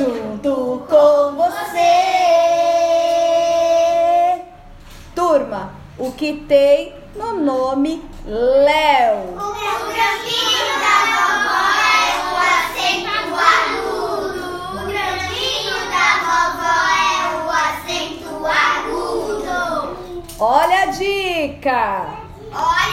junto com você. Turma, o que tem no nome Léo? O grandinho da vovó é o acento agudo. O grandinho da vovó é o acento agudo. Olha a dica. Olha